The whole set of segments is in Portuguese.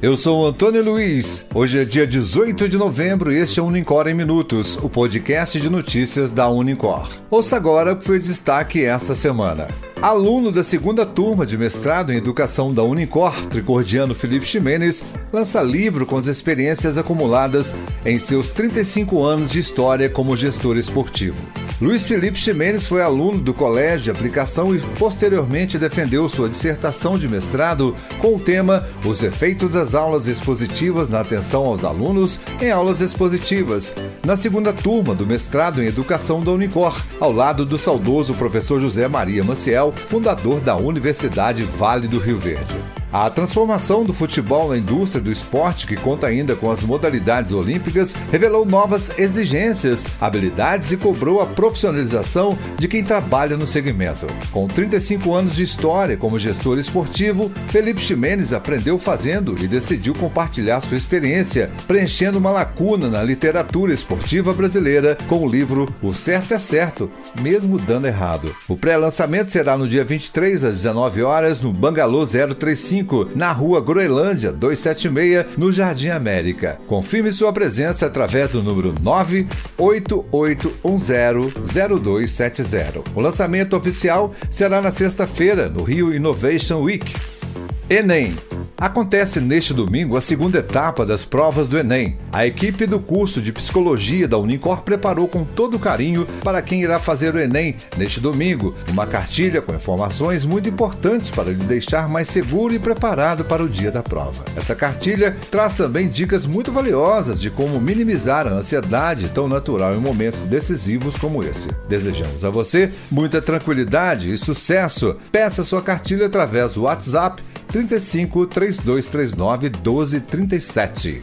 eu sou Antônio Luiz. Hoje é dia 18 de novembro e este é o Unicor em Minutos, o podcast de notícias da Unicor. Ouça agora o que foi destaque esta semana. Aluno da segunda turma de mestrado em educação da Unicor, tricordiano Felipe Ximenes, lança livro com as experiências acumuladas em seus 35 anos de história como gestor esportivo. Luiz Felipe Ximenes foi aluno do Colégio de Aplicação e posteriormente defendeu sua dissertação de mestrado com o tema Os efeitos das aulas expositivas na atenção aos alunos em aulas expositivas, na segunda turma do mestrado em Educação da Unicor, ao lado do saudoso professor José Maria Maciel, fundador da Universidade Vale do Rio Verde. A transformação do futebol na indústria do esporte, que conta ainda com as modalidades olímpicas, revelou novas exigências, habilidades e cobrou a profissionalização de quem trabalha no segmento. Com 35 anos de história como gestor esportivo, Felipe Ximenes aprendeu fazendo e decidiu compartilhar sua experiência, preenchendo uma lacuna na literatura esportiva brasileira com o livro O Certo é Certo, mesmo dando errado. O pré-lançamento será no dia 23 às 19 horas no Bangalô 035 na Rua Groenlândia 276, no Jardim América. Confirme sua presença através do número 988100270. O lançamento oficial será na sexta-feira, no Rio Innovation Week. Enem Acontece neste domingo a segunda etapa das provas do Enem. A equipe do curso de Psicologia da Unicor preparou com todo carinho para quem irá fazer o Enem neste domingo uma cartilha com informações muito importantes para lhe deixar mais seguro e preparado para o dia da prova. Essa cartilha traz também dicas muito valiosas de como minimizar a ansiedade tão natural em momentos decisivos como esse. Desejamos a você muita tranquilidade e sucesso. Peça sua cartilha através do WhatsApp 35 3239 1237.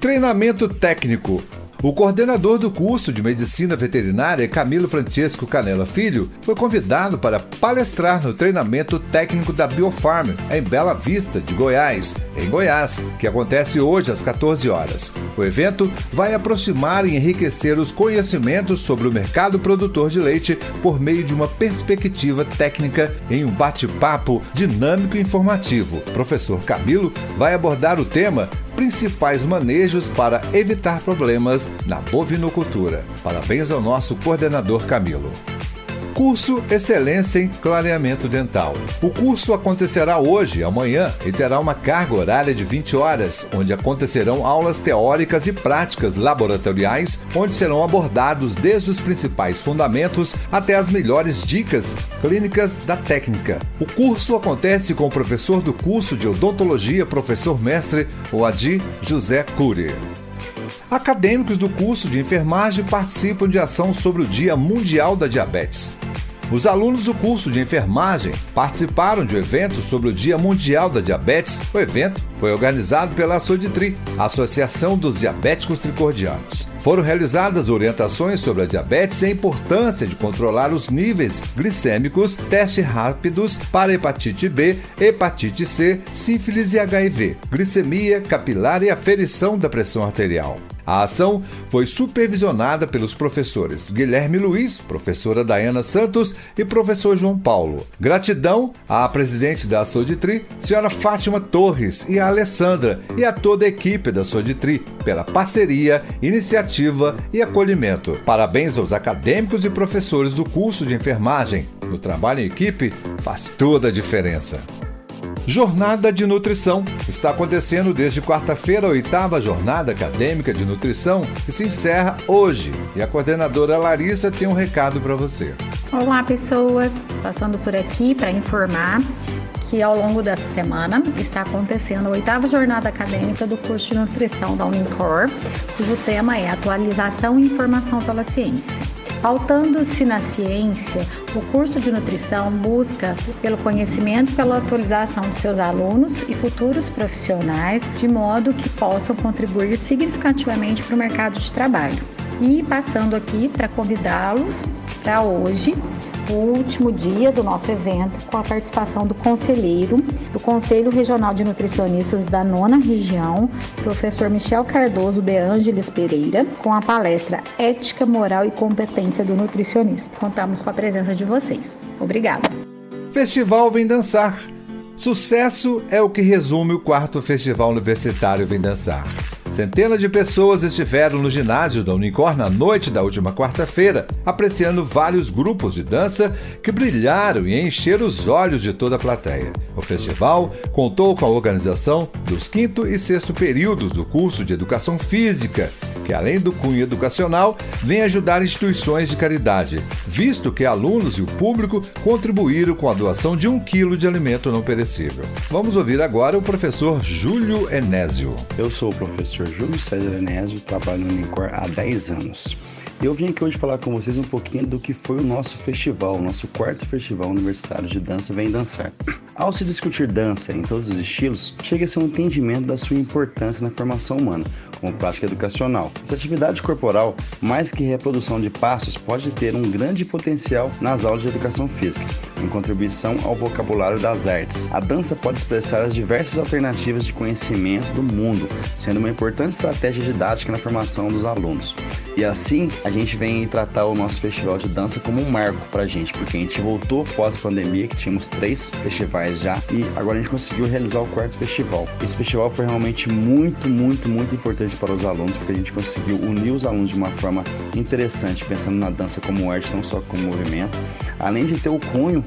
Treinamento técnico. O coordenador do curso de Medicina Veterinária, Camilo Francesco Canela Filho, foi convidado para palestrar no treinamento técnico da Biofarm, em Bela Vista, de Goiás, em Goiás, que acontece hoje às 14 horas. O evento vai aproximar e enriquecer os conhecimentos sobre o mercado produtor de leite por meio de uma perspectiva técnica em um bate-papo dinâmico e informativo. O professor Camilo vai abordar o tema principais manejos para evitar problemas na bovinocultura. Parabéns ao nosso coordenador Camilo. Curso Excelência em Clareamento Dental. O curso acontecerá hoje, amanhã, e terá uma carga horária de 20 horas, onde acontecerão aulas teóricas e práticas laboratoriais, onde serão abordados desde os principais fundamentos até as melhores dicas clínicas da técnica. O curso acontece com o professor do curso de odontologia, professor mestre Oadi José Cury. Acadêmicos do curso de enfermagem participam de ação sobre o Dia Mundial da Diabetes. Os alunos do curso de enfermagem participaram de um evento sobre o Dia Mundial da Diabetes. O evento foi organizado pela Soditri, Associação dos Diabéticos Tricordianos. Foram realizadas orientações sobre a diabetes e a importância de controlar os níveis glicêmicos, testes rápidos para hepatite B, hepatite C, sífilis e HIV, glicemia capilar e aferição da pressão arterial. A ação foi supervisionada pelos professores Guilherme Luiz, professora Dayana Santos e professor João Paulo. Gratidão à presidente da Soditri, senhora Fátima Torres, e à Alessandra e a toda a equipe da Soditri pela parceria, iniciativa e acolhimento. Parabéns aos acadêmicos e professores do curso de enfermagem. O trabalho em equipe faz toda a diferença. Jornada de Nutrição. Está acontecendo desde quarta-feira a oitava jornada acadêmica de nutrição que se encerra hoje. E a coordenadora Larissa tem um recado para você. Olá, pessoas. Passando por aqui para informar que ao longo dessa semana está acontecendo a oitava jornada acadêmica do curso de nutrição da Unicor, cujo tema é Atualização e Informação pela Ciência. Faltando-se na ciência, o curso de nutrição busca pelo conhecimento pela atualização de seus alunos e futuros profissionais, de modo que possam contribuir significativamente para o mercado de trabalho. E passando aqui para convidá-los para hoje, o último dia do nosso evento, com a participação do conselheiro do Conselho Regional de Nutricionistas da Nona Região, professor Michel Cardoso de Ângeles Pereira, com a palestra Ética, Moral e Competência do Nutricionista. Contamos com a presença de vocês. Obrigada. Festival Vem Dançar. Sucesso é o que resume o quarto Festival Universitário Vem Dançar. Centenas de pessoas estiveram no ginásio da Unicor na noite da última quarta-feira, apreciando vários grupos de dança que brilharam e encheram os olhos de toda a plateia. O festival contou com a organização dos quinto e sexto períodos do curso de Educação Física, que além do cunho educacional, vem ajudar instituições de caridade, visto que alunos e o público contribuíram com a doação de um quilo de alimento não perecível. Vamos ouvir agora o professor Júlio Enésio. Eu sou o professor Júlio César Enésio, trabalho no Unicor há 10 anos. Eu vim aqui hoje falar com vocês um pouquinho do que foi o nosso festival, o nosso quarto festival universitário de dança Vem Dançar. Ao se discutir dança em todos os estilos, chega-se a um entendimento da sua importância na formação humana, como prática educacional. Essa atividade corporal, mais que reprodução de passos, pode ter um grande potencial nas aulas de educação física, em contribuição ao vocabulário das artes. A dança pode expressar as diversas alternativas de conhecimento do mundo, sendo uma importante estratégia didática na formação dos alunos. E assim, a gente vem tratar o nosso festival de dança como um marco pra gente, porque a gente voltou pós-pandemia, que tínhamos três festivais já, e agora a gente conseguiu realizar o quarto festival. Esse festival foi realmente muito, muito, muito importante para os alunos, porque a gente conseguiu unir os alunos de uma forma interessante, pensando na dança como arte, não só como movimento, além de ter o cunho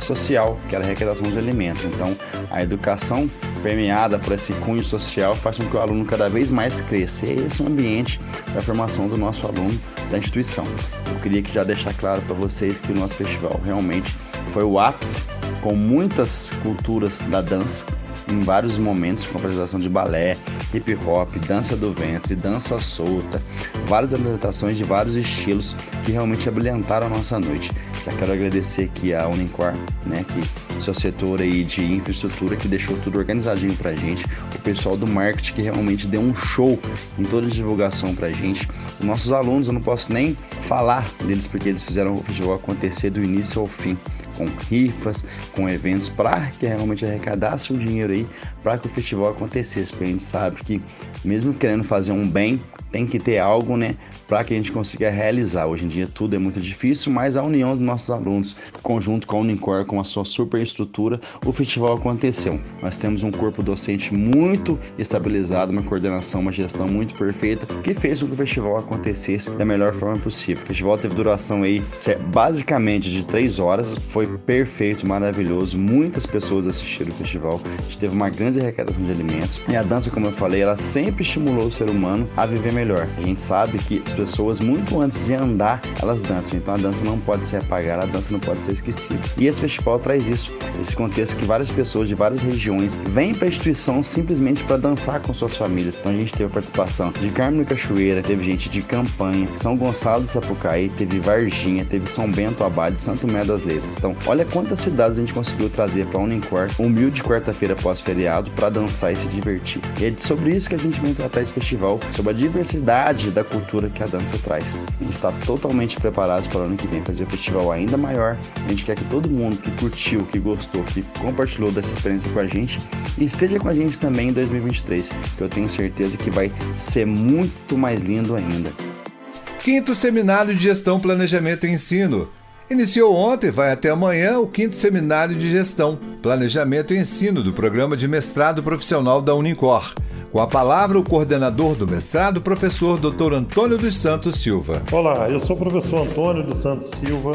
social, que era a arrecadação de alimentos. Então, a educação permeada por esse cunho social faz com que o aluno cada vez mais cresça. E é esse o ambiente da formação do nosso aluno da instituição. Eu queria que já deixar claro para vocês que o nosso festival realmente foi o ápice com muitas culturas da dança em vários momentos, com apresentação de balé, hip hop, dança do ventre, dança solta, várias apresentações de vários estilos que realmente abrilhantaram a nossa noite. Já quero agradecer aqui a Unicor, né, que seu setor aí de infraestrutura que deixou tudo organizadinho pra gente, o pessoal do marketing que realmente deu um show em toda a divulgação pra gente. Os nossos alunos, eu não posso nem falar deles porque eles fizeram o festival acontecer do início ao fim com rifas, com eventos para que realmente arrecadasse o dinheiro aí para que o festival acontecesse. Porque a gente sabe que mesmo querendo fazer um bem, tem que ter algo, né, para que a gente consiga realizar. Hoje em dia tudo é muito difícil, mas a união dos nossos alunos, conjunto com a Unicor, com a sua super estrutura, o festival aconteceu. Nós temos um corpo docente muito estabilizado, uma coordenação, uma gestão muito perfeita, que fez com que o festival acontecesse da melhor forma possível. O festival teve duração aí basicamente de três horas, foi perfeito, maravilhoso. Muitas pessoas assistiram o festival. A gente teve uma grande arrecadação de alimentos. E a dança, como eu falei, ela sempre estimulou o ser humano a viver melhor. A gente sabe que as pessoas, muito antes de andar, elas dançam. Então a dança não pode ser apagada, a dança não pode ser esquecida. E esse festival traz isso, esse contexto que várias pessoas de várias regiões vêm para a instituição simplesmente para dançar com suas famílias. Então a gente teve a participação de Carmo Cachoeira, teve gente de Campanha, São Gonçalo de Sapucaí, teve Varginha, teve São Bento Abade, Santo Mé das Letras. Então, olha quantas cidades a gente conseguiu trazer para Unicor, humilde quarta-feira pós-feriado, para dançar e se divertir. E é sobre isso que a gente vem tratar esse festival, sobre a diversidade da cultura que a dança traz. A gente está totalmente preparados para o ano que vem fazer um festival ainda maior. A gente quer que todo mundo que curtiu, que gostou, que compartilhou dessa experiência com a gente, esteja com a gente também em 2023, que eu tenho certeza que vai ser muito mais lindo ainda. Quinto Seminário de Gestão, Planejamento e Ensino. Iniciou ontem, vai até amanhã, o quinto Seminário de Gestão, Planejamento e Ensino do Programa de Mestrado Profissional da Unicor. Com a palavra, o coordenador do mestrado, professor Dr. Antônio dos Santos Silva. Olá, eu sou o professor Antônio dos Santos Silva,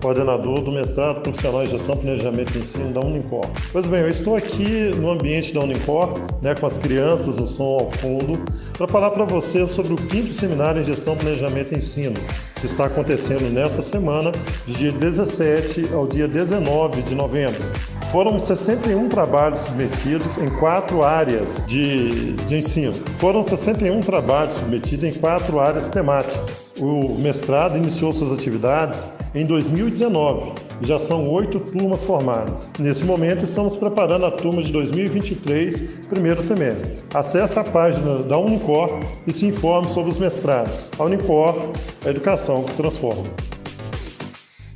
coordenador do mestrado profissional em Gestão, Planejamento e Ensino da Unicor. Pois bem, eu estou aqui no ambiente da Unicor, né, com as crianças, o som ao fundo, para falar para vocês sobre o quinto seminário em Gestão, Planejamento e Ensino, que está acontecendo nessa semana, de dia 17 ao dia 19 de novembro. Foram 61 trabalhos submetidos em quatro áreas de, de ensino. Foram 61 trabalhos submetidos em quatro áreas temáticas. O mestrado iniciou suas atividades em 2019 e já são oito turmas formadas. Nesse momento, estamos preparando a turma de 2023, primeiro semestre. Acesse a página da Unicor e se informe sobre os mestrados. A Unicor, a educação que transforma.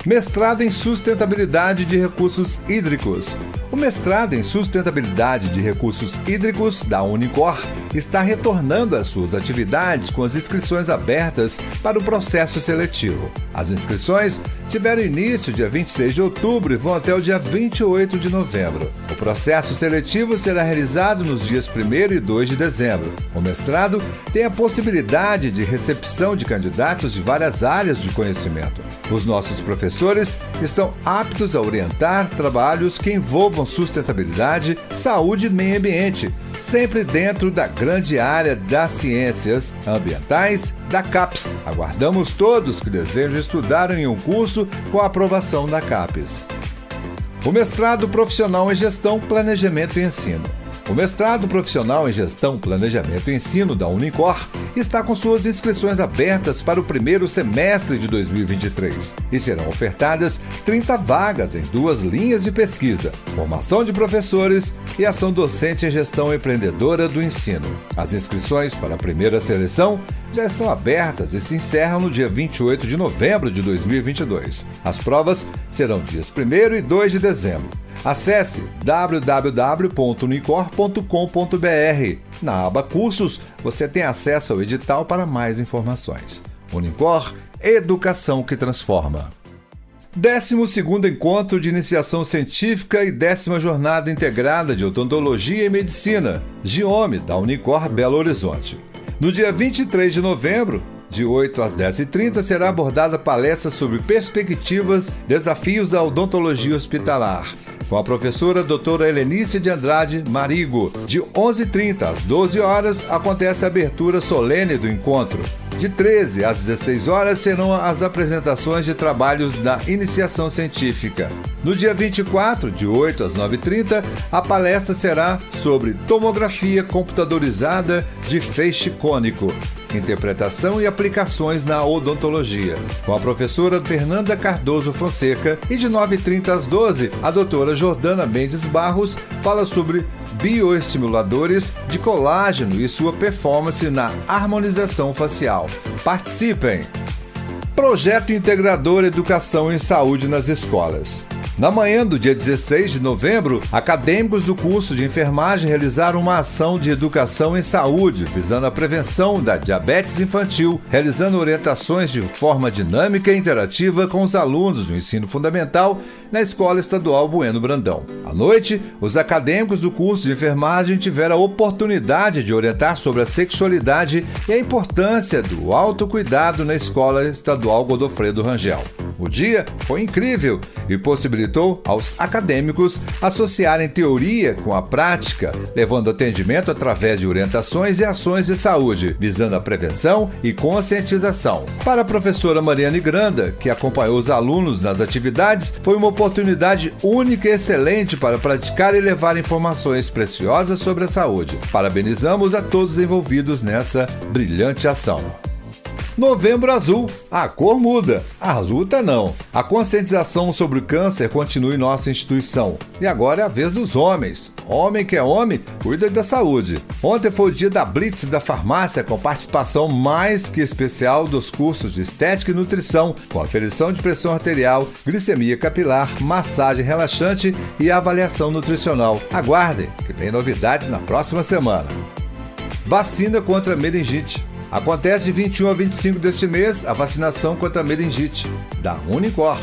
Mestrado em Sustentabilidade de Recursos Hídricos. O mestrado em Sustentabilidade de Recursos Hídricos da Unicor está retornando às suas atividades com as inscrições abertas para o processo seletivo. As inscrições tiveram início dia 26 de outubro e vão até o dia 28 de novembro. O processo seletivo será realizado nos dias 1 e 2 de dezembro. O mestrado tem a possibilidade de recepção de candidatos de várias áreas de conhecimento. Os nossos professores estão aptos a orientar trabalhos que envolvam sustentabilidade, saúde e meio ambiente, sempre dentro da grande área das ciências ambientais da CAPES. Aguardamos todos que desejam estudar em um curso com a aprovação da CAPES. O mestrado profissional em gestão, planejamento e ensino. O mestrado profissional em Gestão, Planejamento e Ensino da Unicor está com suas inscrições abertas para o primeiro semestre de 2023 e serão ofertadas 30 vagas em duas linhas de pesquisa: formação de professores e ação docente em gestão empreendedora do ensino. As inscrições para a primeira seleção já estão abertas e se encerram no dia 28 de novembro de 2022. As provas serão dias 1 e 2 de dezembro. Acesse www.unicor.com.br. Na aba Cursos, você tem acesso ao edital para mais informações. Unicor, educação que transforma. 12 Encontro de Iniciação Científica e décima Jornada Integrada de Odontologia e Medicina, GIOME, da Unicor Belo Horizonte. No dia 23 de novembro, de 8 às 10h30, será abordada palestra sobre perspectivas, desafios da odontologia hospitalar com a professora doutora Helenice de Andrade Marigo. De 11h30 às 12 horas acontece a abertura solene do encontro. De 13 às 16 horas serão as apresentações de trabalhos da iniciação científica. No dia 24, de 8 às 9h30, a palestra será sobre tomografia computadorizada de feixe cônico interpretação e aplicações na odontologia, com a professora Fernanda Cardoso Fonseca e de 9h30 às 12 a doutora Jordana Mendes Barros fala sobre bioestimuladores de colágeno e sua performance na harmonização facial. Participem! Projeto Integrador Educação em Saúde nas Escolas. Na manhã do dia 16 de novembro, acadêmicos do curso de enfermagem realizaram uma ação de educação em saúde, visando a prevenção da diabetes infantil, realizando orientações de forma dinâmica e interativa com os alunos do ensino fundamental na Escola Estadual Bueno Brandão. À noite, os acadêmicos do curso de enfermagem tiveram a oportunidade de orientar sobre a sexualidade e a importância do autocuidado na Escola Estadual Godofredo Rangel. O dia foi incrível e possibilitou aos acadêmicos associarem teoria com a prática, levando atendimento através de orientações e ações de saúde, visando a prevenção e conscientização. Para a professora Mariane Granda, que acompanhou os alunos nas atividades, foi uma oportunidade única e excelente para praticar e levar informações preciosas sobre a saúde. Parabenizamos a todos envolvidos nessa brilhante ação. Novembro Azul. A cor muda, a luta não. A conscientização sobre o câncer continua em nossa instituição. E agora é a vez dos homens. Homem que é homem, cuida da saúde. Ontem foi o dia da Blitz da farmácia com participação mais que especial dos cursos de estética e nutrição, com aferição de pressão arterial, glicemia capilar, massagem relaxante e avaliação nutricional. Aguardem, que tem novidades na próxima semana. Vacina contra meningite. Acontece de 21 a 25 deste mês a vacinação contra a meningite, da Unicor.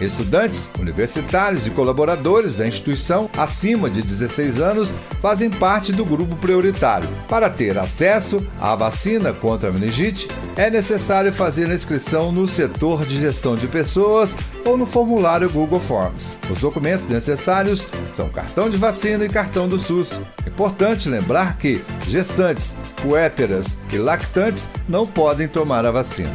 Estudantes, universitários e colaboradores da instituição acima de 16 anos fazem parte do grupo prioritário. Para ter acesso à vacina contra a meningite, é necessário fazer a inscrição no setor de gestão de pessoas ou no formulário Google Forms. Os documentos necessários são cartão de vacina e cartão do SUS. Importante lembrar que gestantes, puérperas e lactantes não podem tomar a vacina.